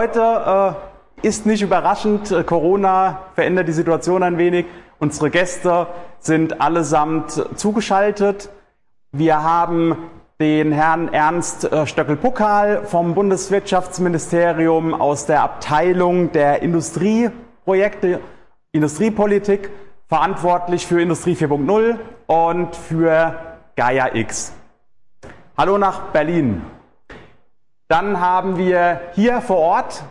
Heute äh, ist nicht überraschend, äh, Corona verändert die Situation ein wenig. Unsere Gäste sind allesamt zugeschaltet. Wir haben den Herrn Ernst äh, Stöckel-Puckal vom Bundeswirtschaftsministerium aus der Abteilung der Industrieprojekte, Industriepolitik, verantwortlich für Industrie 4.0 und für Gaia X. Hallo nach Berlin. Dann haben wir hier vor Ort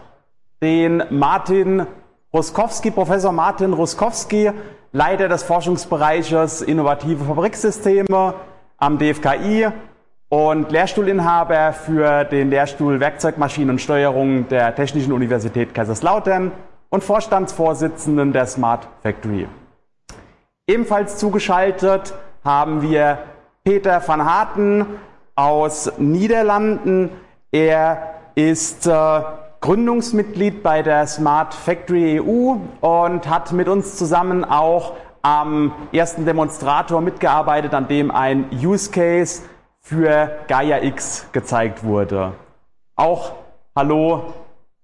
den Martin Ruskowski, Professor Martin Ruskowski, Leiter des Forschungsbereiches Innovative Fabriksysteme am DFKI und Lehrstuhlinhaber für den Lehrstuhl Werkzeugmaschinensteuerung der Technischen Universität Kaiserslautern und Vorstandsvorsitzenden der Smart Factory. Ebenfalls zugeschaltet haben wir Peter van Harten aus Niederlanden. Er ist äh, Gründungsmitglied bei der Smart Factory EU und hat mit uns zusammen auch am ersten Demonstrator mitgearbeitet, an dem ein Use Case für Gaia X gezeigt wurde. Auch Hallo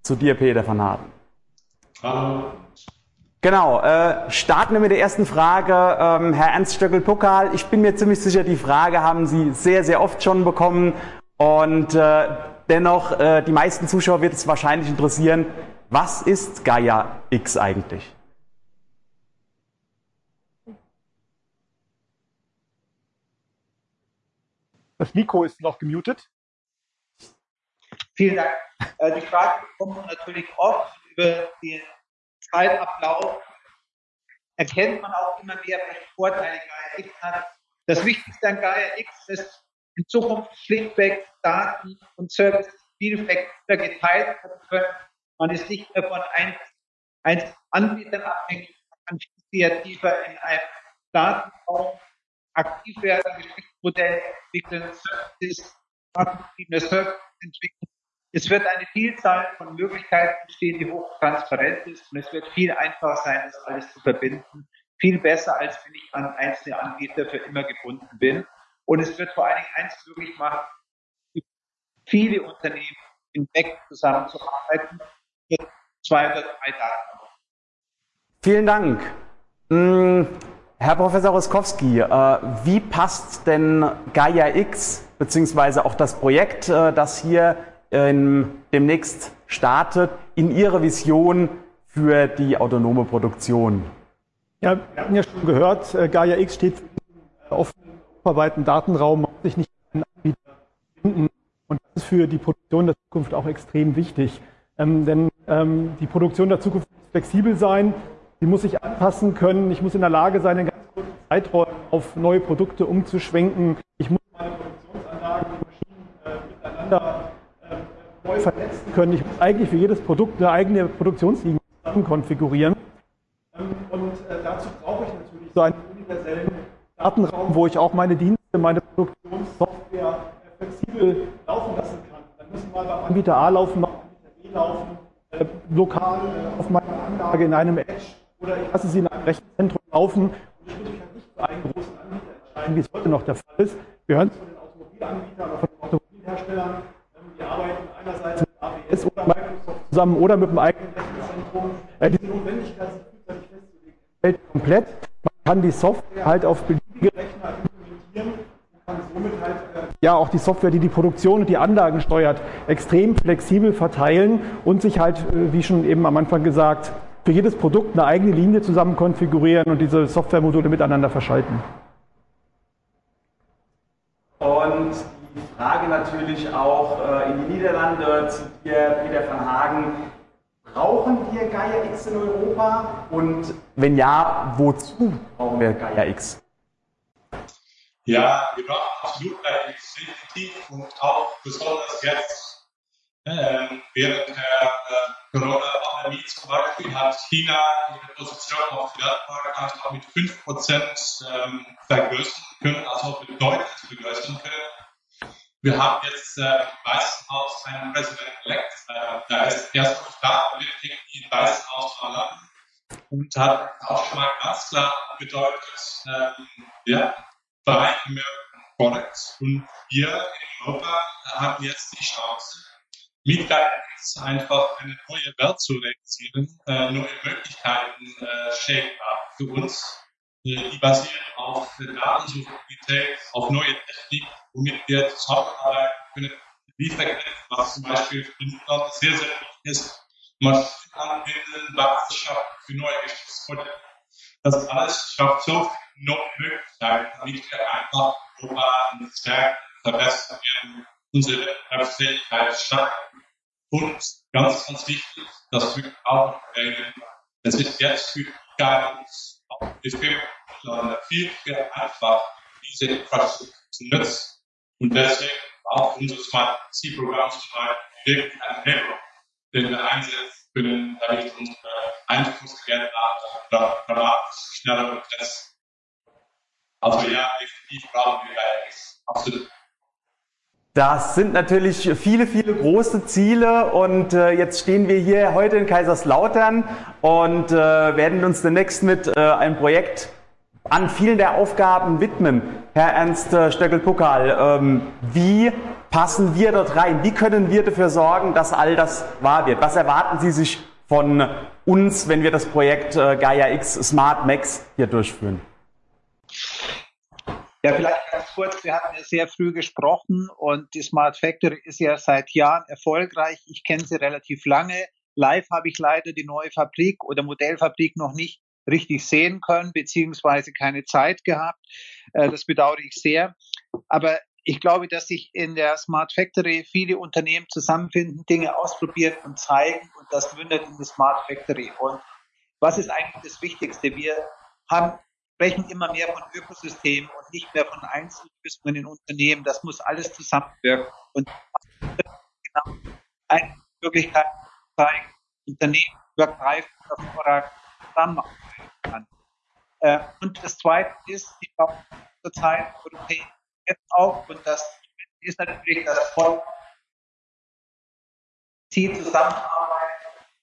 zu dir, Peter van Harten. Hallo. Genau, äh, starten wir mit der ersten Frage. Ähm, Herr Ernst Stöckel-Pokal, ich bin mir ziemlich sicher, die Frage haben Sie sehr, sehr oft schon bekommen. Und äh, Dennoch, äh, die meisten Zuschauer wird es wahrscheinlich interessieren, was ist Gaia X eigentlich? Das Mikro ist noch gemutet. Vielen Dank. Äh, die Frage kommt natürlich oft über den Zeitablauf. Erkennt man auch immer mehr, welche Vorteile Gaia X hat. Das Wichtigste an Gaia X ist, in Zukunft schlichtweg Daten und Services vielfältiger geteilt werden können. Man ist nicht mehr von ein, Anbietern abhängig, man kann kreativer in einem Datenraum aktiv werden, Geschäftsmodelle entwickeln, Services, datengetriebene Services entwickeln. Es wird eine Vielzahl von Möglichkeiten entstehen, die hochtransparent ist und es wird viel einfacher sein, das alles zu verbinden. Viel besser, als wenn ich an einzelne Anbieter für immer gebunden bin. Und es wird vor allen Dingen eins möglich machen, viele Unternehmen hinweg zusammenzuarbeiten mit zwei oder drei Daten. Vielen Dank. Hm, Herr Professor Roskowski, äh, wie passt denn Gaia X beziehungsweise auch das Projekt, äh, das hier demnächst startet, in Ihre Vision für die autonome Produktion? Ja, wir hatten ja schon gehört, äh, Gaia X steht für offenen europaweiten Datenraum sich nicht einen Anbieter finden. Und das ist für die Produktion der Zukunft auch extrem wichtig. Ähm, denn ähm, die Produktion der Zukunft muss flexibel sein, sie muss sich anpassen können, ich muss in der Lage sein, in ganz kurzen Zeiträumen auf neue Produkte umzuschwenken. Ich muss meine Produktionsanlagen und Maschinen äh, miteinander äh, neu vernetzen können. Ich muss eigentlich für jedes Produkt eine eigene Produktionslinie konfigurieren. Ähm, und äh, dazu brauche ich natürlich so einen universellen Datenraum, wo ich auch meine Dienste, meine Produktionssoftware flexibel laufen lassen kann. Dann müssen mal beim Anbieter A laufen, beim Anbieter B laufen, äh, lokal äh, auf meiner Anlage in einem Edge oder ich lasse sie in einem Rechenzentrum laufen und ich muss mich halt nicht für einen großen Anbieter entscheiden, wie es heute noch der Fall ist. Wir hören es von den Automobilanbietern oder von den Automobilherstellern. Ähm, wir arbeiten einerseits mit AWS oder Microsoft zusammen oder mit dem eigenen Rechenzentrum. Äh, diese Notwendigkeit, sich frühzeitig festzulegen, fällt komplett. Man kann die Software halt auf beliebige Rechner implementieren und kann somit halt ja auch die Software, die die Produktion und die Anlagen steuert, extrem flexibel verteilen und sich halt, äh, wie schon eben am Anfang gesagt, für jedes Produkt eine eigene Linie zusammen konfigurieren und diese Softwaremodule miteinander verschalten. Und die Frage natürlich auch äh, in die Niederlande zu dir, Peter van Hagen. Brauchen wir Gaia X in Europa? Und wenn ja, wozu brauchen wir Gaia X? Ja, wir brauchen absolut definitiv und auch besonders jetzt. Ähm, während der äh, Corona-Pandemie zum Beispiel hat China ihre Position auf der Weltmarkt mit 5% ähm, vergrößern können, also bedeutend vergrößern können. Wir haben jetzt äh, im Weißen Haus einen Präsident-elect, äh, der ist erst noch da, wird irgendwie im Weißen Haus verlassen und hat auch schon mal ganz klar bedeutet, ähm, ja, Buy American Products. Und wir in Europa haben jetzt die Chance, mit GaiaX einfach eine neue Welt zu realisieren, äh, neue Möglichkeiten äh, shapebar für uns. Äh, die basieren auf Datensouveränität, auf neue Technik, womit wir zusammenarbeiten können. Lieferketten, was zum Beispiel für Nutzer sehr, sehr wichtig ist. Maschinen anbinden, Basis schaffen für neue Geschäftsmodelle. Das alles schafft so viele neue Möglichkeiten, damit wir einfach Europa stärken, verbessern werden, unsere Wettbewerbsfähigkeit stärken. Und ganz, ganz wichtig, das wir auch erwähnen, es ist jetzt für die Firmen viel, viel einfacher, diese Infrastruktur zu nutzen. Und deswegen auch unser Smart C-Programm zu schreiben, wirklich ein Hebel, den wir einsetzen können, damit unsere Einführungsgeräte dramatisch schneller und besser. Also ja, definitiv brauchen wir eigentlich absolut das sind natürlich viele, viele große Ziele und äh, jetzt stehen wir hier heute in Kaiserslautern und äh, werden uns demnächst mit äh, einem Projekt an vielen der Aufgaben widmen. Herr Ernst äh, Stöckel-Puckal, ähm, wie passen wir dort rein? Wie können wir dafür sorgen, dass all das wahr wird? Was erwarten Sie sich von uns, wenn wir das Projekt äh, Gaia X Smart Max hier durchführen? Ja, vielleicht ganz kurz. Wir hatten ja sehr früh gesprochen und die Smart Factory ist ja seit Jahren erfolgreich. Ich kenne sie relativ lange. Live habe ich leider die neue Fabrik oder Modellfabrik noch nicht richtig sehen können, beziehungsweise keine Zeit gehabt. Äh, das bedauere ich sehr. Aber ich glaube, dass sich in der Smart Factory viele Unternehmen zusammenfinden, Dinge ausprobieren und zeigen und das mündet in die Smart Factory. Und was ist eigentlich das Wichtigste? Wir haben sprechen immer mehr von Ökosystemen und nicht mehr von Einzellösungen in Unternehmen. Das muss alles zusammenwirken. Und genau eine Möglichkeit zeigen, Unternehmen übergreifend hervorragend zusammenarbeiten kann. Äh, und das Zweite ist, die zurzeit europäisch jetzt auch, und das ist natürlich das Volk, Ziel Zusammenarbeit,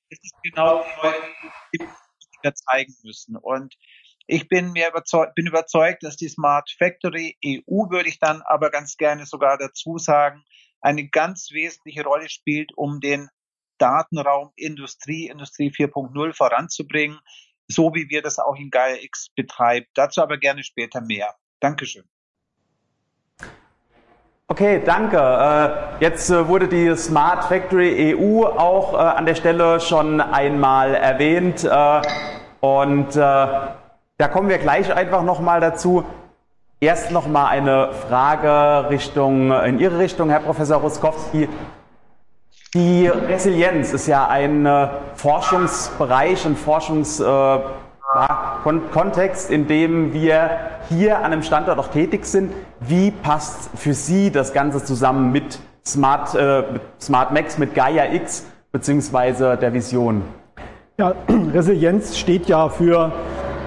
das ist genau die Leute, die wir zeigen müssen. Und ich bin mir überzeugt, bin überzeugt, dass die Smart Factory EU, würde ich dann aber ganz gerne sogar dazu sagen, eine ganz wesentliche Rolle spielt, um den Datenraum Industrie, Industrie 4.0 voranzubringen, so wie wir das auch in Gaia X betreiben. Dazu aber gerne später mehr. Dankeschön. Okay, danke. Äh, jetzt äh, wurde die Smart Factory EU auch äh, an der Stelle schon einmal erwähnt. Und da kommen wir gleich einfach nochmal dazu. Erst nochmal eine Frage Richtung, in Ihre Richtung, Herr Professor Ruskowski. Die Resilienz ist ja ein äh, Forschungsbereich, ein Forschungskontext, äh, in dem wir hier an einem Standort auch tätig sind. Wie passt für Sie das Ganze zusammen mit Smart, äh, Smart Max, mit Gaia X beziehungsweise der Vision? Ja, Resilienz steht ja für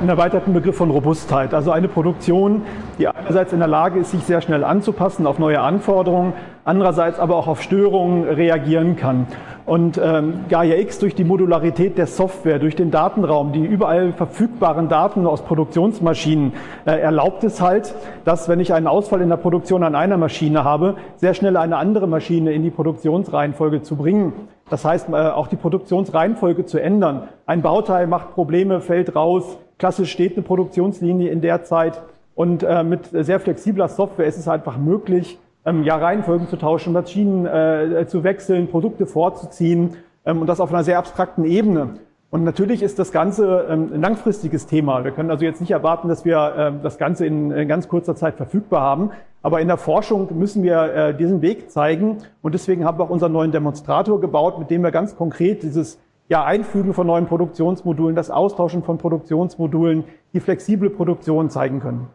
einen erweiterten Begriff von Robustheit. Also eine Produktion, die einerseits in der Lage ist, sich sehr schnell anzupassen auf neue Anforderungen, andererseits aber auch auf Störungen reagieren kann. Und ähm, Gaia X durch die Modularität der Software, durch den Datenraum, die überall verfügbaren Daten aus Produktionsmaschinen äh, erlaubt es halt, dass wenn ich einen Ausfall in der Produktion an einer Maschine habe, sehr schnell eine andere Maschine in die Produktionsreihenfolge zu bringen. Das heißt, äh, auch die Produktionsreihenfolge zu ändern. Ein Bauteil macht Probleme, fällt raus, klassisch steht eine Produktionslinie in der Zeit und äh, mit sehr flexibler Software ist es einfach möglich, ähm, ja, Reihenfolgen zu tauschen, Maschinen äh, zu wechseln, Produkte vorzuziehen ähm, und das auf einer sehr abstrakten Ebene. Und natürlich ist das Ganze ähm, ein langfristiges Thema. Wir können also jetzt nicht erwarten, dass wir äh, das Ganze in, in, ganz kurzer Zeit verfügbar haben. Aber in der Forschung müssen wir äh, diesen Weg zeigen. Und deswegen haben wir auch unseren neuen Demonstrator gebaut, mit dem wir ganz konkret dieses ja, Einfügen von neuen Produktionsmodulen, das Austauschen von Produktionsmodulen, die flexible Produktion zeigen können.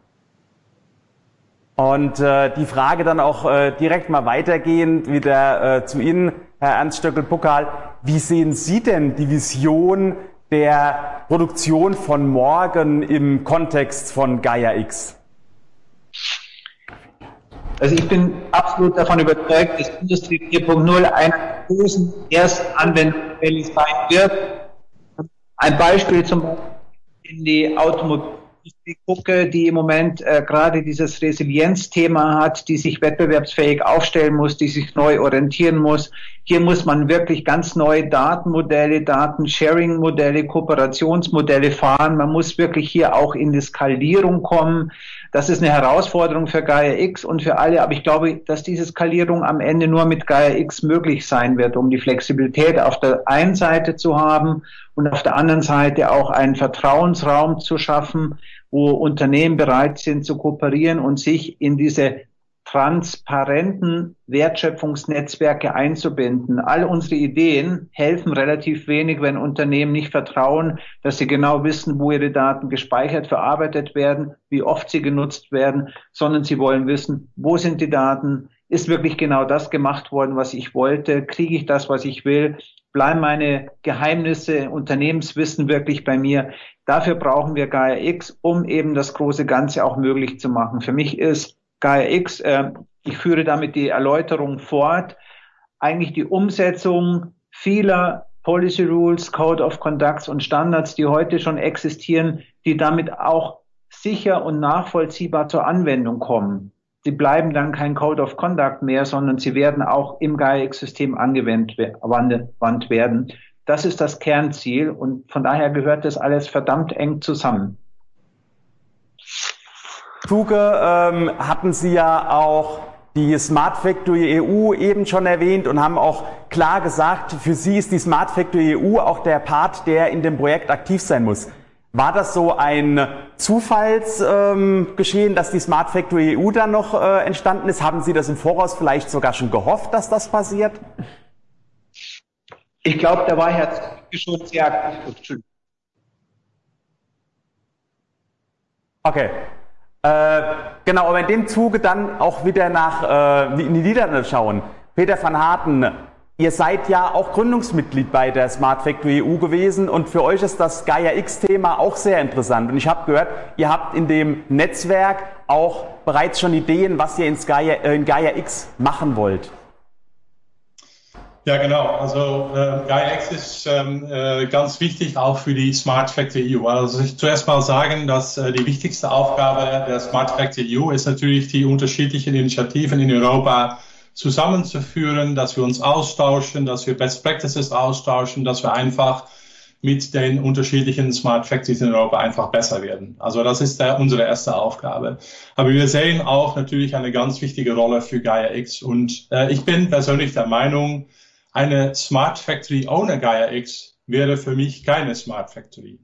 Und äh, die Frage dann auch äh, direkt mal weitergehend wieder äh, zu Ihnen, Herr Ernst Stöckel-Puckal. Wie sehen Sie denn die Vision der Produktion von morgen im Kontext von Gaia X? Also ich bin absolut davon überzeugt, dass Industrie 4.0 einer der großen ersten Anwendungsfälle sein wird. Ein Beispiel zum Beispiel in die Automobil gucke, die im Moment äh, gerade dieses Resilienzthema hat, die sich wettbewerbsfähig aufstellen muss, die sich neu orientieren muss. Hier muss man wirklich ganz neue Datenmodelle, Datensharing-Modelle, Kooperationsmodelle fahren. Man muss wirklich hier auch in die Skalierung kommen. Das ist eine Herausforderung für Gaia X und für alle. Aber ich glaube, dass diese Skalierung am Ende nur mit Gaia X möglich sein wird, um die Flexibilität auf der einen Seite zu haben und auf der anderen Seite auch einen Vertrauensraum zu schaffen, wo Unternehmen bereit sind zu kooperieren und sich in diese transparenten Wertschöpfungsnetzwerke einzubinden. All unsere Ideen helfen relativ wenig, wenn Unternehmen nicht vertrauen, dass sie genau wissen, wo ihre Daten gespeichert, verarbeitet werden, wie oft sie genutzt werden, sondern sie wollen wissen, wo sind die Daten, ist wirklich genau das gemacht worden, was ich wollte, kriege ich das, was ich will, bleiben meine Geheimnisse, Unternehmenswissen wirklich bei mir. Dafür brauchen wir Gaia X, um eben das große Ganze auch möglich zu machen. Für mich ist Gaia X, äh, ich führe damit die Erläuterung fort, eigentlich die Umsetzung vieler Policy Rules, Code of Conducts und Standards, die heute schon existieren, die damit auch sicher und nachvollziehbar zur Anwendung kommen. Sie bleiben dann kein Code of Conduct mehr, sondern sie werden auch im GAIA-System angewandt werden. Das ist das Kernziel und von daher gehört das alles verdammt eng zusammen. Zuge ähm, hatten Sie ja auch die Smart Factory EU eben schon erwähnt und haben auch klar gesagt, für Sie ist die Smart Factory EU auch der Part, der in dem Projekt aktiv sein muss. War das so ein Zufallsgeschehen, ähm, dass die Smart Factory EU dann noch äh, entstanden ist? Haben Sie das im Voraus vielleicht sogar schon gehofft, dass das passiert? Ich glaube, da war Herr schon sehr aktiv. Okay. Äh, genau, aber in dem Zuge dann auch wieder nach äh, in die Niederlande schauen. Peter van Harten, ihr seid ja auch Gründungsmitglied bei der Smart Factory EU gewesen und für euch ist das Gaia X-Thema auch sehr interessant. Und ich habe gehört, ihr habt in dem Netzwerk auch bereits schon Ideen, was ihr in Gaia, äh, in Gaia X machen wollt. Ja, genau. Also äh, GaiaX ist ähm, äh, ganz wichtig auch für die Smart Factory EU. Also ich zuerst mal sagen, dass äh, die wichtigste Aufgabe der Smart Factory EU ist natürlich die unterschiedlichen Initiativen in Europa zusammenzuführen, dass wir uns austauschen, dass wir Best Practices austauschen, dass wir einfach mit den unterschiedlichen Smart Factories in Europa einfach besser werden. Also das ist der, unsere erste Aufgabe. Aber wir sehen auch natürlich eine ganz wichtige Rolle für Gaia X. Und äh, ich bin persönlich der Meinung, eine Smart Factory ohne Gaia X wäre für mich keine Smart Factory.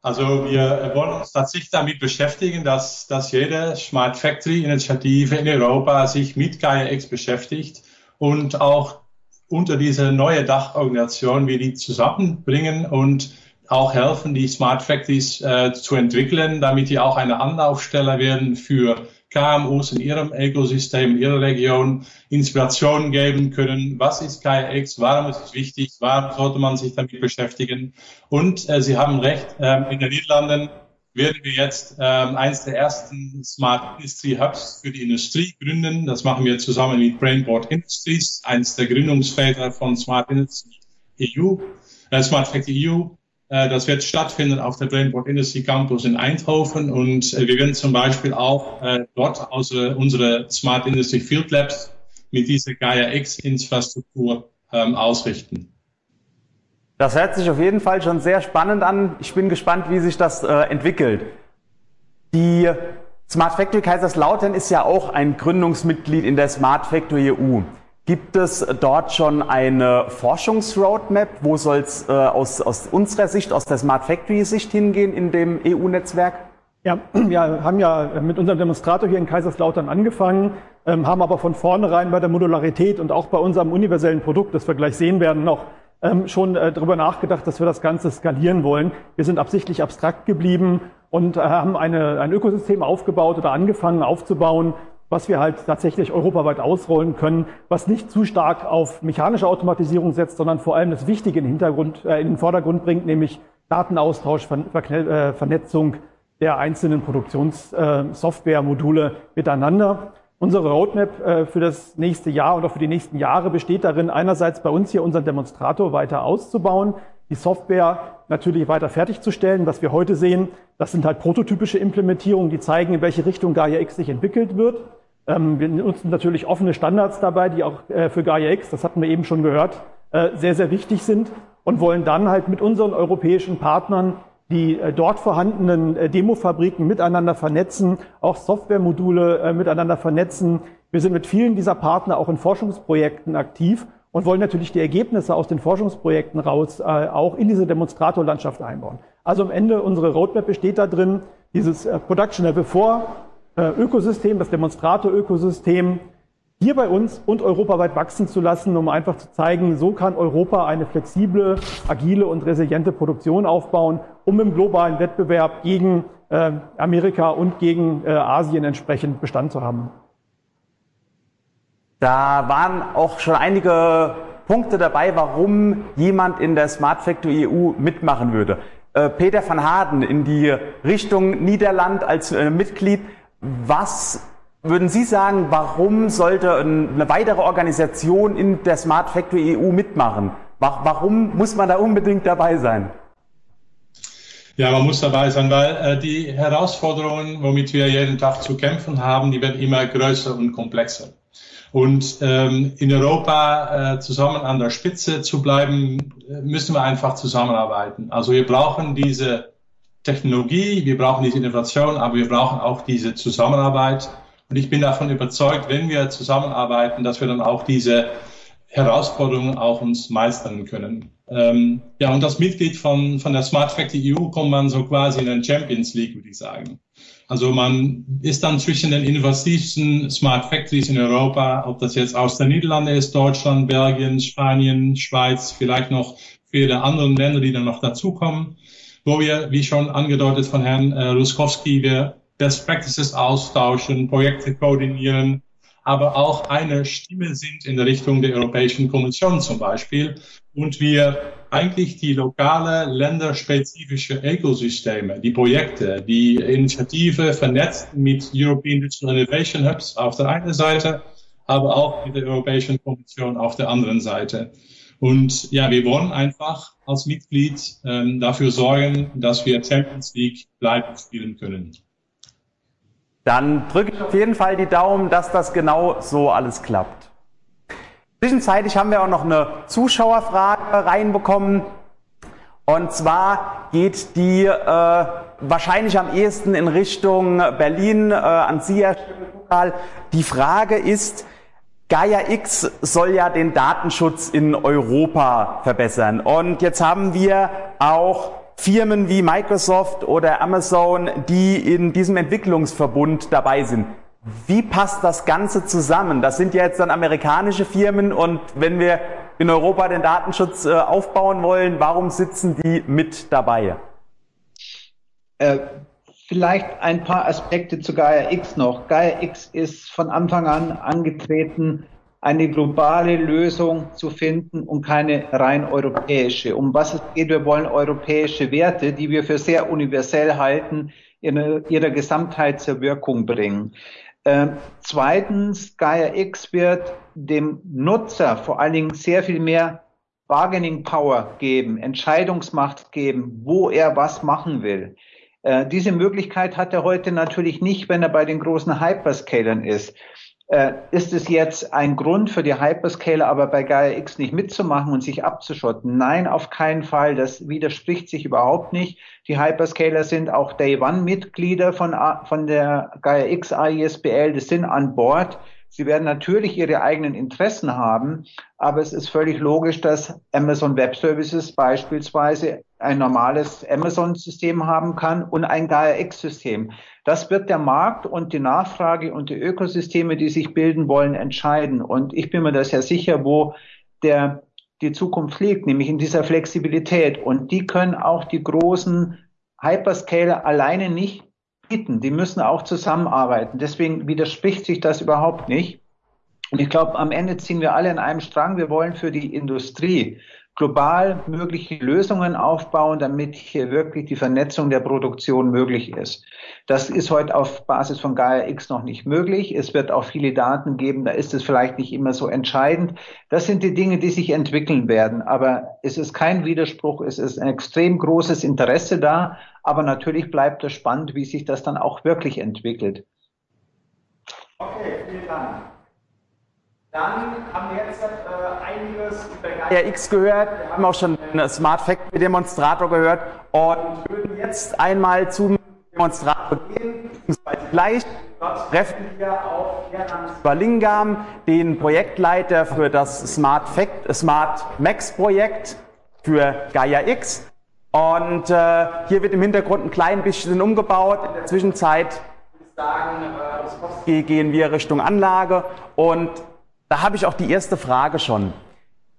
Also wir wollen uns tatsächlich damit beschäftigen, dass, dass jede Smart Factory Initiative in Europa sich mit Gaia X beschäftigt und auch unter diese neue Dachorganisation wir die zusammenbringen und auch helfen, die Smart Factories äh, zu entwickeln, damit die auch eine Anlaufstelle werden für KMUs in ihrem Ökosystem, in ihrer Region Inspiration geben können. Was ist KX? Warum ist es wichtig? Warum sollte man sich damit beschäftigen? Und äh, Sie haben recht, äh, in den Niederlanden werden wir jetzt ähm, eins der ersten Smart Industry Hubs für die Industrie gründen. Das machen wir zusammen mit Brainboard Industries, eins der Gründungsväter von Smart Industry EU, äh, Smart Factory EU. Äh, das wird stattfinden auf der Brainboard Industry Campus in Eindhoven und äh, wir werden zum Beispiel auch äh, dort unsere Smart Industry Field Labs mit dieser Gaia X Infrastruktur ähm, ausrichten. Das hört sich auf jeden Fall schon sehr spannend an. Ich bin gespannt, wie sich das entwickelt. Die Smart Factory Kaiserslautern ist ja auch ein Gründungsmitglied in der Smart Factory EU. Gibt es dort schon eine Forschungsroadmap? Wo soll es äh, aus, aus unserer Sicht, aus der Smart Factory Sicht hingehen in dem EU-Netzwerk? Ja, wir haben ja mit unserem Demonstrator hier in Kaiserslautern angefangen, ähm, haben aber von vornherein bei der Modularität und auch bei unserem universellen Produkt, das wir gleich sehen werden, noch ähm, schon äh, darüber nachgedacht, dass wir das Ganze skalieren wollen. Wir sind absichtlich abstrakt geblieben und äh, haben eine, ein Ökosystem aufgebaut oder angefangen aufzubauen, was wir halt tatsächlich europaweit ausrollen können, was nicht zu stark auf mechanische Automatisierung setzt, sondern vor allem das Wichtige in den, Hintergrund, äh, in den Vordergrund bringt, nämlich Datenaustausch, Ver äh, Vernetzung der einzelnen Produktionssoftware-Module äh, miteinander. Unsere Roadmap äh, für das nächste Jahr und auch für die nächsten Jahre besteht darin, einerseits bei uns hier unseren Demonstrator weiter auszubauen, die Software natürlich weiter fertigzustellen. Was wir heute sehen, das sind halt prototypische Implementierungen, die zeigen, in welche Richtung Gaia X sich entwickelt wird. Ähm, wir nutzen natürlich offene Standards dabei, die auch äh, für Gaia X, das hatten wir eben schon gehört, äh, sehr, sehr wichtig sind und wollen dann halt mit unseren europäischen Partnern die äh, dort vorhandenen Demofabriken miteinander vernetzen, auch Softwaremodule miteinander vernetzen. Wir sind mit vielen dieser Partner auch in Forschungsprojekten aktiv und wollen natürlich die Ergebnisse aus den Forschungsprojekten raus auch in diese Demonstratorlandschaft einbauen. Also am Ende unsere Roadmap besteht da drin, dieses Production Level 4 Ökosystem, das Demonstrator-Ökosystem hier bei uns und europaweit wachsen zu lassen, um einfach zu zeigen, so kann Europa eine flexible, agile und resiliente Produktion aufbauen, um im globalen Wettbewerb gegen äh, Amerika und gegen äh, Asien entsprechend Bestand zu haben. Da waren auch schon einige Punkte dabei, warum jemand in der Smart Factory EU mitmachen würde. Äh, Peter van Harden in die Richtung Niederland als äh, Mitglied. Was würden Sie sagen, warum sollte eine weitere Organisation in der Smart Factory EU mitmachen? Warum muss man da unbedingt dabei sein? Ja, man muss dabei sein, weil äh, die Herausforderungen, womit wir jeden Tag zu kämpfen haben, die werden immer größer und komplexer. Und ähm, in Europa äh, zusammen an der Spitze zu bleiben, müssen wir einfach zusammenarbeiten. Also wir brauchen diese Technologie, wir brauchen diese Innovation, aber wir brauchen auch diese Zusammenarbeit und ich bin davon überzeugt, wenn wir zusammenarbeiten, dass wir dann auch diese Herausforderungen auch uns meistern können. Ähm, ja, und als Mitglied von, von der Smart Factory EU kommt man so quasi in den Champions League, würde ich sagen. Also man ist dann zwischen den innovativsten Smart Factories in Europa, ob das jetzt aus den Niederlanden ist, Deutschland, Belgien, Spanien, Schweiz, vielleicht noch viele andere Länder, die dann noch dazukommen, wo wir, wie schon angedeutet von Herrn äh, Ruskowski, wir Best Practices austauschen, Projekte koordinieren, aber auch eine Stimme sind in Richtung der Europäischen Kommission zum Beispiel und wir eigentlich die lokale, länderspezifische Ökosysteme, die Projekte, die Initiative vernetzt mit European Digital Innovation Hubs auf der einen Seite, aber auch mit der Europäischen Kommission auf der anderen Seite. Und ja, wir wollen einfach als Mitglied ähm, dafür sorgen, dass wir Champions League bleiben spielen können dann drücke ich auf jeden Fall die Daumen, dass das genau so alles klappt. Zwischenzeitlich haben wir auch noch eine Zuschauerfrage reinbekommen. Und zwar geht die äh, wahrscheinlich am ehesten in Richtung Berlin äh, an Sie, Herr Schimmelpokal. Die Frage ist, Gaia X soll ja den Datenschutz in Europa verbessern. Und jetzt haben wir auch Firmen wie Microsoft oder Amazon, die in diesem Entwicklungsverbund dabei sind. Wie passt das Ganze zusammen? Das sind ja jetzt dann amerikanische Firmen und wenn wir in Europa den Datenschutz äh, aufbauen wollen, warum sitzen die mit dabei? Äh, vielleicht ein paar Aspekte zu Gaia X noch. Gaia X ist von Anfang an angetreten, eine globale Lösung zu finden und keine rein europäische. Um was es geht, wir wollen europäische Werte, die wir für sehr universell halten, in ihrer Gesamtheit zur Wirkung bringen. Äh, zweitens, Gaia X wird dem Nutzer vor allen Dingen sehr viel mehr Bargaining Power geben, Entscheidungsmacht geben, wo er was machen will. Äh, diese Möglichkeit hat er heute natürlich nicht, wenn er bei den großen Hyperscalern ist. Äh, ist es jetzt ein Grund für die Hyperscaler, aber bei Gaia X nicht mitzumachen und sich abzuschotten? Nein, auf keinen Fall. Das widerspricht sich überhaupt nicht. Die Hyperscaler sind auch Day One Mitglieder von, von der Gaia X AISBL. Die sind an Bord. Sie werden natürlich ihre eigenen Interessen haben, aber es ist völlig logisch, dass Amazon Web Services beispielsweise ein normales Amazon-System haben kann und ein Gaia-X-System. Das wird der Markt und die Nachfrage und die Ökosysteme, die sich bilden wollen, entscheiden. Und ich bin mir da sehr sicher, wo der, die Zukunft liegt, nämlich in dieser Flexibilität. Und die können auch die großen Hyperscaler alleine nicht bieten. Die müssen auch zusammenarbeiten. Deswegen widerspricht sich das überhaupt nicht. Und ich glaube, am Ende ziehen wir alle in einem Strang. Wir wollen für die Industrie global mögliche Lösungen aufbauen, damit hier wirklich die Vernetzung der Produktion möglich ist. Das ist heute auf Basis von Gaia X noch nicht möglich. Es wird auch viele Daten geben, da ist es vielleicht nicht immer so entscheidend. Das sind die Dinge, die sich entwickeln werden. Aber es ist kein Widerspruch, es ist ein extrem großes Interesse da. Aber natürlich bleibt es spannend, wie sich das dann auch wirklich entwickelt. Okay, vielen Dank. Dann haben wir jetzt äh, einiges über Gaia X gehört. Wir haben auch schon den Smart Factory Demonstrator gehört und würden jetzt einmal zum Demonstrator gehen, beziehungsweise gleich. Dort treffen wir auf Gerhard Balingam, den Projektleiter für das Smart, Fact, Smart Max Projekt für Gaia X. Und äh, hier wird im Hintergrund ein klein bisschen umgebaut. In der Zwischenzeit sagen, äh, gehen wir Richtung Anlage und da habe ich auch die erste Frage schon.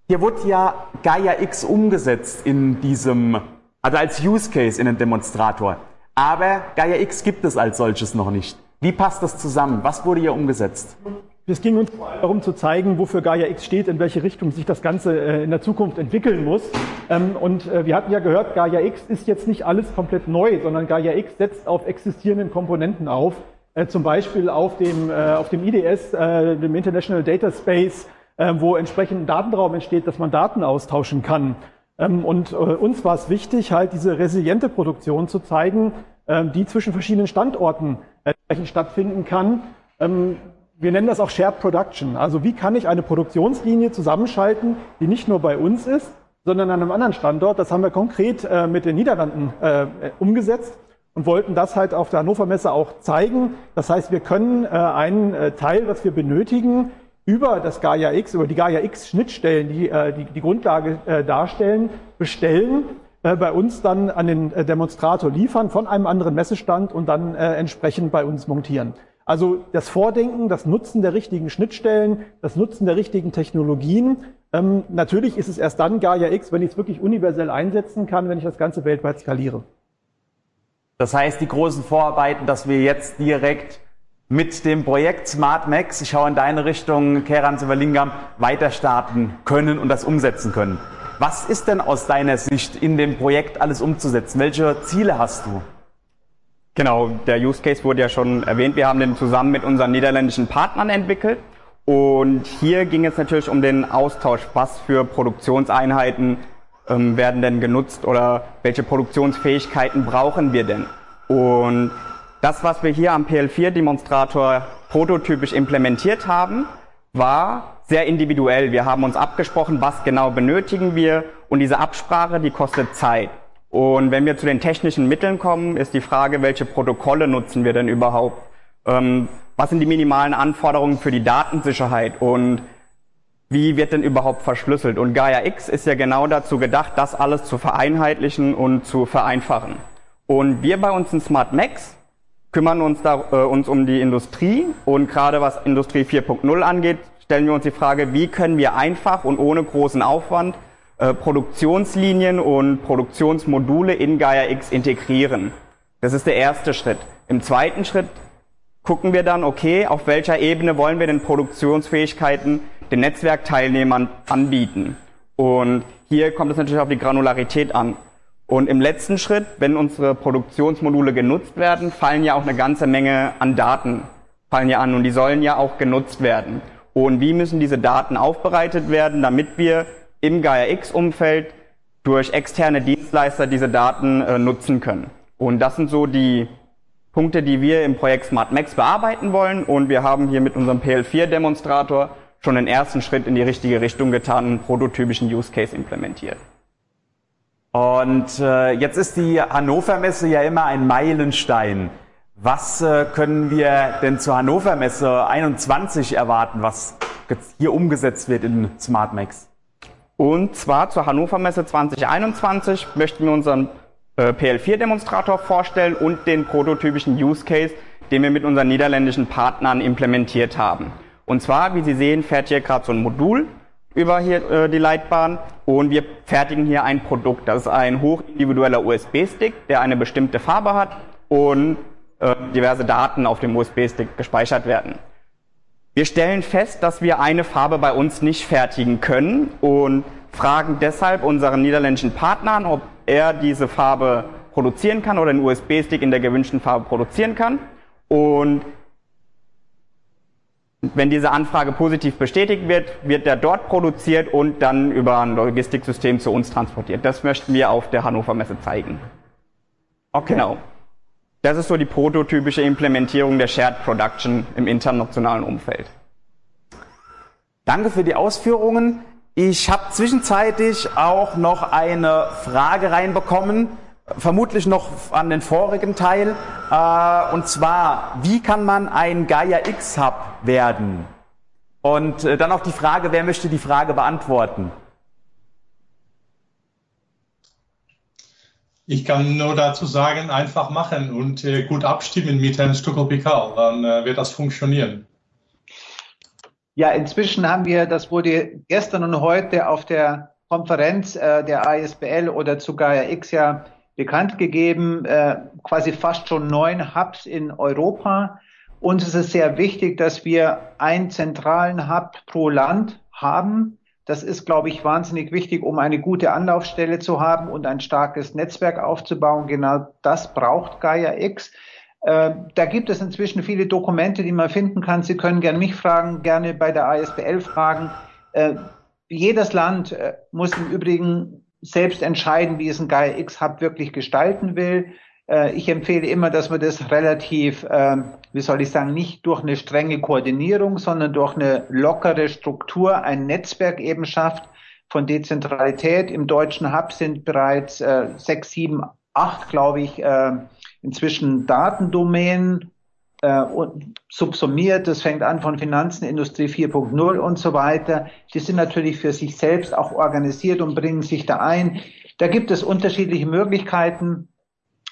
Hier wurde ja Gaia X umgesetzt in diesem, also als Use Case in den Demonstrator. Aber Gaia X gibt es als solches noch nicht. Wie passt das zusammen? Was wurde hier umgesetzt? Es ging uns darum zu zeigen, wofür Gaia X steht, in welche Richtung sich das Ganze äh, in der Zukunft entwickeln muss. Ähm, und äh, wir hatten ja gehört, Gaia X ist jetzt nicht alles komplett neu, sondern Gaia X setzt auf existierenden Komponenten auf. Äh, zum Beispiel auf dem, äh, auf dem IDS, äh, dem International Data Space, wo entsprechend ein Datenraum entsteht, dass man Daten austauschen kann. Ähm, und uns war es wichtig, halt diese resiliente Produktion zu zeigen, die zwischen verschiedenen Standorten entsprechend stattfinden kann. Ähm, wir nennen das auch Shared Production. Also wie kann ich eine Produktionslinie zusammenschalten, die nicht nur bei uns ist, sondern an einem anderen Standort. Das haben wir konkret mit den Niederlanden umgesetzt und wollten das halt auf der Hannover Messe auch zeigen. Das heißt, wir können äh, einen äh, Teil, was wir benötigen, über das Gaia X, über die Gaia X Schnittstellen, die äh, die, die Grundlage äh, darstellen, bestellen, äh, bei uns dann an den äh, Demonstrator liefern von einem anderen Messestand und dann äh, entsprechend bei uns montieren. Also das Vordenken, das Nutzen der richtigen Schnittstellen, das Nutzen der richtigen Technologien. Ähm, natürlich ist es erst dann Gaia X, wenn ich es wirklich universell einsetzen kann, wenn ich das Ganze weltweit skaliere. Das heißt, die großen Vorarbeiten, dass wir jetzt direkt mit dem Projekt Smart Max, ich schaue in deine Richtung, Keran Sivalingam, weiter starten können und das umsetzen können. Was ist denn aus deiner Sicht in dem Projekt alles umzusetzen? Welche Ziele hast du? Genau, der Use Case wurde ja schon erwähnt. Wir haben den zusammen mit unseren niederländischen Partnern entwickelt. Und hier ging es natürlich um den Austausch, was für Produktionseinheiten ähm, werden denn genutzt oder welche Produktionsfähigkeiten brauchen wir denn? Und das, was wir hier am PL4-Demonstrator prototypisch implementiert haben, war sehr individuell. Wir haben uns abgesprochen, was genau benötigen wir und diese Absprache, die kostet Zeit. Und wenn wir zu den technischen Mitteln kommen, ist die Frage, welche Protokolle nutzen wir denn überhaupt? Ähm, was sind die minimalen Anforderungen für die Datensicherheit? Und wie wird denn überhaupt verschlüsselt? Und Gaia X ist ja genau dazu gedacht, das alles zu vereinheitlichen und zu vereinfachen. Und wir bei uns in Smart Max kümmern uns, da, äh, uns um die Industrie und gerade was Industrie 4.0 angeht, stellen wir uns die Frage, wie können wir einfach und ohne großen Aufwand äh, Produktionslinien und Produktionsmodule in Gaia X integrieren. Das ist der erste Schritt. Im zweiten Schritt gucken wir dann, okay, auf welcher Ebene wollen wir denn Produktionsfähigkeiten den Netzwerkteilnehmern anbieten. Und hier kommt es natürlich auf die Granularität an. Und im letzten Schritt, wenn unsere Produktionsmodule genutzt werden, fallen ja auch eine ganze Menge an Daten fallen ja an und die sollen ja auch genutzt werden. Und wie müssen diese Daten aufbereitet werden, damit wir im Gaia X Umfeld durch externe Dienstleister diese Daten äh, nutzen können. Und das sind so die Punkte, die wir im Projekt Smart Max bearbeiten wollen. Und wir haben hier mit unserem PL4 Demonstrator schon den ersten Schritt in die richtige Richtung getan, einen prototypischen Use Case implementiert. Und äh, jetzt ist die Hannover Messe ja immer ein Meilenstein. Was äh, können wir denn zur Hannover Messe 21 erwarten, was hier umgesetzt wird in SmartMax? Und zwar zur Hannover Messe 2021 möchten wir unseren äh, PL4-Demonstrator vorstellen und den prototypischen Use Case, den wir mit unseren niederländischen Partnern implementiert haben. Und zwar, wie Sie sehen, fährt hier gerade so ein Modul über hier äh, die Leitbahn und wir fertigen hier ein Produkt. Das ist ein hochindividueller USB-Stick, der eine bestimmte Farbe hat und äh, diverse Daten auf dem USB-Stick gespeichert werden. Wir stellen fest, dass wir eine Farbe bei uns nicht fertigen können und fragen deshalb unseren niederländischen Partner, ob er diese Farbe produzieren kann oder den USB-Stick in der gewünschten Farbe produzieren kann. Und wenn diese Anfrage positiv bestätigt wird, wird der dort produziert und dann über ein Logistiksystem zu uns transportiert. Das möchten wir auf der Hannover Messe zeigen. Okay. Genau. Das ist so die prototypische Implementierung der Shared Production im internationalen Umfeld. Danke für die Ausführungen. Ich habe zwischenzeitlich auch noch eine Frage reinbekommen, vermutlich noch an den vorigen Teil. Äh, und zwar, wie kann man ein Gaia X Hub werden? Und äh, dann auch die Frage, wer möchte die Frage beantworten? Ich kann nur dazu sagen, einfach machen und äh, gut abstimmen mit Herrn Stuckopikal, dann wird das funktionieren. Ja, inzwischen haben wir, das wurde gestern und heute auf der Konferenz äh, der ISBL oder zu Gaia X ja bekannt gegeben, äh, quasi fast schon neun Hubs in Europa. Uns ist es sehr wichtig, dass wir einen zentralen Hub pro Land haben das ist, glaube ich, wahnsinnig wichtig, um eine gute Anlaufstelle zu haben und ein starkes Netzwerk aufzubauen. Genau das braucht Gaia X. Äh, da gibt es inzwischen viele Dokumente, die man finden kann. Sie können gerne mich fragen, gerne bei der ISBL fragen. Äh, jedes Land äh, muss im Übrigen selbst entscheiden, wie es ein Gaia X Hub wirklich gestalten will. Äh, ich empfehle immer, dass man das relativ, ähm, wie soll ich sagen, nicht durch eine strenge Koordinierung, sondern durch eine lockere Struktur, ein Netzwerk eben schafft von Dezentralität. Im deutschen Hub sind bereits äh, sechs, sieben, acht, glaube ich, äh, inzwischen Datendomänen subsumiert. Das fängt an von Finanzen, Industrie 4.0 und so weiter. Die sind natürlich für sich selbst auch organisiert und bringen sich da ein. Da gibt es unterschiedliche Möglichkeiten.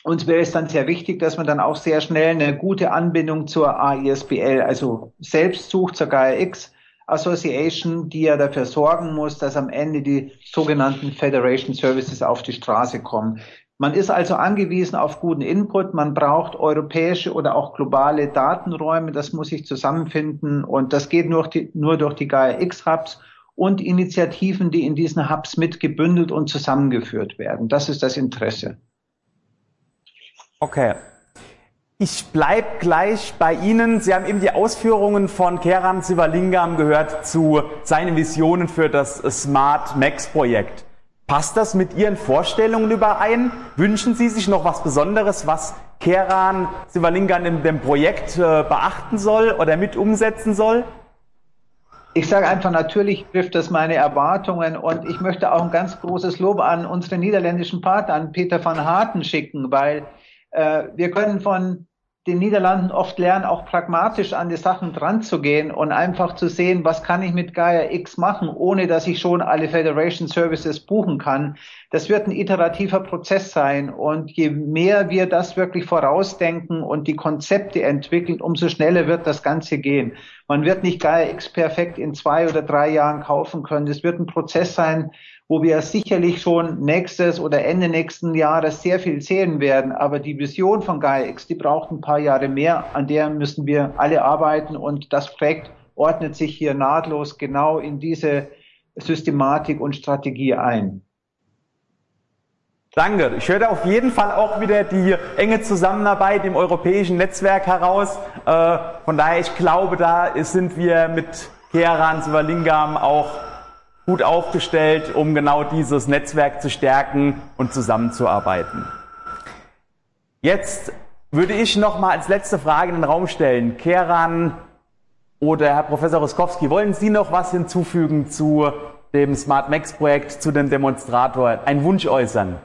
Uns wäre es dann sehr wichtig, dass man dann auch sehr schnell eine gute Anbindung zur AISBL, also selbst sucht, zur GAIA-X Association, die ja dafür sorgen muss, dass am Ende die sogenannten Federation Services auf die Straße kommen. Man ist also angewiesen auf guten Input. Man braucht europäische oder auch globale Datenräume. Das muss sich zusammenfinden. Und das geht nur, die, nur durch die Gaia-X-Hubs und Initiativen, die in diesen Hubs mitgebündelt und zusammengeführt werden. Das ist das Interesse. Okay. Ich bleibe gleich bei Ihnen. Sie haben eben die Ausführungen von Keran Sivalingam gehört zu seinen Visionen für das Smart Max Projekt. Passt das mit Ihren Vorstellungen überein? Wünschen Sie sich noch was Besonderes, was Keran Sivalingam in dem Projekt äh, beachten soll oder mit umsetzen soll? Ich sage einfach, natürlich trifft das meine Erwartungen und ich möchte auch ein ganz großes Lob an unsere niederländischen Partner, an Peter van Harten schicken, weil äh, wir können von den Niederlanden oft lernen, auch pragmatisch an die Sachen dran zu gehen und einfach zu sehen, was kann ich mit Gaia X machen, ohne dass ich schon alle Federation Services buchen kann. Das wird ein iterativer Prozess sein. Und je mehr wir das wirklich vorausdenken und die Konzepte entwickeln, umso schneller wird das Ganze gehen. Man wird nicht Gaia X perfekt in zwei oder drei Jahren kaufen können. Es wird ein Prozess sein, wo wir sicherlich schon nächstes oder Ende nächsten Jahres sehr viel sehen werden. Aber die Vision von GaiaX, die braucht ein paar Jahre mehr. An der müssen wir alle arbeiten und das Projekt ordnet sich hier nahtlos genau in diese Systematik und Strategie ein. Danke. Ich höre auf jeden Fall auch wieder die enge Zusammenarbeit im europäischen Netzwerk heraus. Äh, von daher, ich glaube, da sind wir mit Keran Sivalingam auch gut aufgestellt, um genau dieses Netzwerk zu stärken und zusammenzuarbeiten. Jetzt würde ich noch mal als letzte Frage in den Raum stellen. Keran oder Herr Professor Roskowski, wollen Sie noch was hinzufügen zu dem Smart Max Projekt, zu dem Demonstrator, einen Wunsch äußern?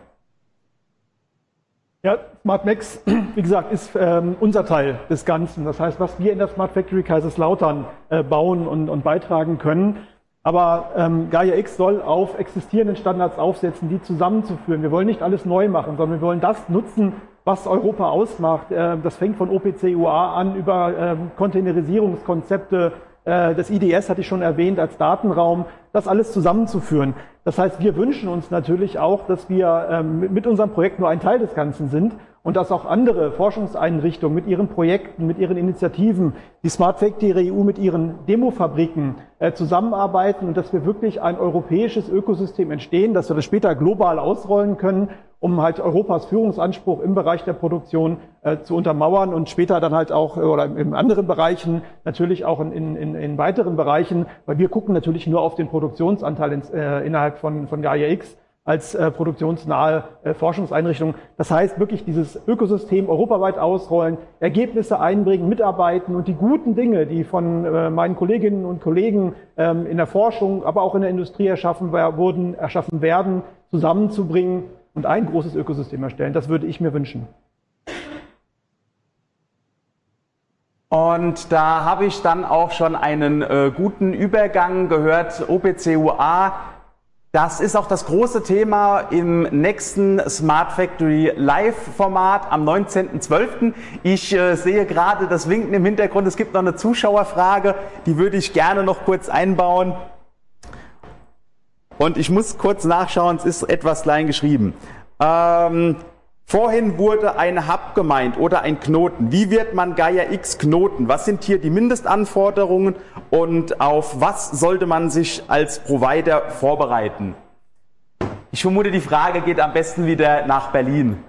Ja, Smart Max, wie gesagt, ist ähm, unser Teil des Ganzen. Das heißt, was wir in der Smart Factory Kaiserslautern äh, bauen und, und beitragen können, aber ähm, Gaia X soll auf existierenden Standards aufsetzen, die zusammenzuführen. Wir wollen nicht alles neu machen, sondern wir wollen das nutzen, was Europa ausmacht. Äh, das fängt von OPC-UA an über äh, Containerisierungskonzepte. Äh, das IDS hatte ich schon erwähnt als Datenraum, das alles zusammenzuführen. Das heißt, wir wünschen uns natürlich auch, dass wir ähm, mit unserem Projekt nur ein Teil des Ganzen sind und dass auch andere Forschungseinrichtungen mit ihren Projekten, mit ihren Initiativen, die Smart Factory EU mit ihren Demofabriken äh, zusammenarbeiten und dass wir wirklich ein europäisches Ökosystem entstehen, dass wir das später global ausrollen können, um halt Europas Führungsanspruch im Bereich der Produktion äh, zu untermauern und später dann halt auch oder in anderen Bereichen, natürlich auch in, in, in weiteren Bereichen, weil wir gucken natürlich nur auf den Produktionsanteil ins, äh, innerhalb von, von Gaia X als äh, produktionsnahe äh, Forschungseinrichtung. Das heißt wirklich dieses Ökosystem europaweit ausrollen, Ergebnisse einbringen, mitarbeiten und die guten Dinge, die von äh, meinen Kolleginnen und Kollegen ähm, in der Forschung, aber auch in der Industrie erschaffen wurden, erschaffen werden, zusammenzubringen und ein großes Ökosystem erstellen. Das würde ich mir wünschen. Und da habe ich dann auch schon einen äh, guten Übergang gehört, OPCUA das ist auch das große Thema im nächsten Smart Factory Live Format am 19.12. Ich äh, sehe gerade das Winken im Hintergrund. Es gibt noch eine Zuschauerfrage, die würde ich gerne noch kurz einbauen. Und ich muss kurz nachschauen, es ist etwas klein geschrieben. Ähm, Vorhin wurde ein Hub gemeint oder ein Knoten. Wie wird man Gaia X Knoten? Was sind hier die Mindestanforderungen und auf was sollte man sich als Provider vorbereiten? Ich vermute, die Frage geht am besten wieder nach Berlin.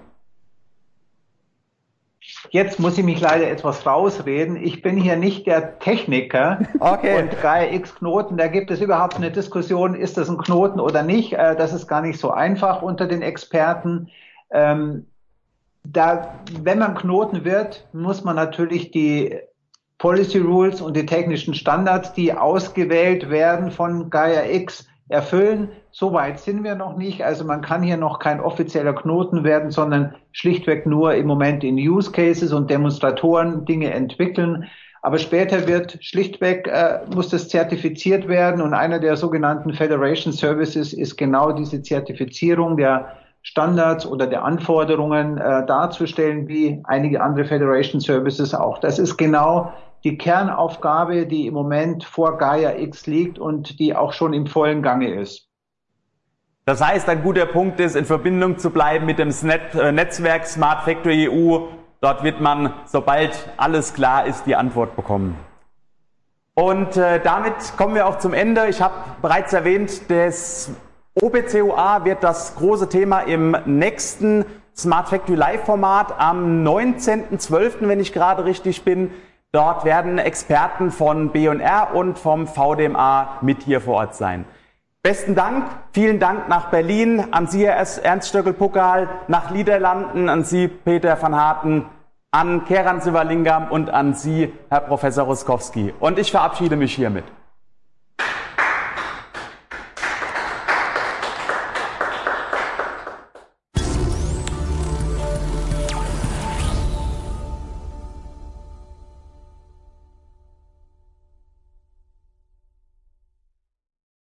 Jetzt muss ich mich leider etwas rausreden. Ich bin hier nicht der Techniker. Okay. Und Gaia X Knoten, da gibt es überhaupt eine Diskussion, ist das ein Knoten oder nicht. Äh, das ist gar nicht so einfach unter den Experten. Ähm, da, wenn man Knoten wird, muss man natürlich die Policy Rules und die technischen Standards, die ausgewählt werden von Gaia X, erfüllen. So weit sind wir noch nicht. Also man kann hier noch kein offizieller Knoten werden, sondern schlichtweg nur im Moment in Use Cases und Demonstratoren Dinge entwickeln. Aber später wird schlichtweg, äh, muss das zertifiziert werden und einer der sogenannten Federation Services ist genau diese Zertifizierung der Standards oder der Anforderungen äh, darzustellen, wie einige andere Federation Services auch. Das ist genau die Kernaufgabe, die im Moment vor Gaia X liegt und die auch schon im vollen Gange ist. Das heißt, ein guter Punkt ist, in Verbindung zu bleiben mit dem äh, Netzwerk Smart Factory EU. Dort wird man, sobald alles klar ist, die Antwort bekommen. Und äh, damit kommen wir auch zum Ende. Ich habe bereits erwähnt, das OPCOA wird das große Thema im nächsten Smart Factory Live Format am 19.12., wenn ich gerade richtig bin. Dort werden Experten von B&R und vom VDMA mit hier vor Ort sein. Besten Dank, vielen Dank nach Berlin, an Sie, Herr Ernst Stöckel-Puckal, nach Niederlanden, an Sie, Peter van Harten, an Keran Sivalingam und an Sie, Herr Professor Ruskowski. Und ich verabschiede mich hiermit.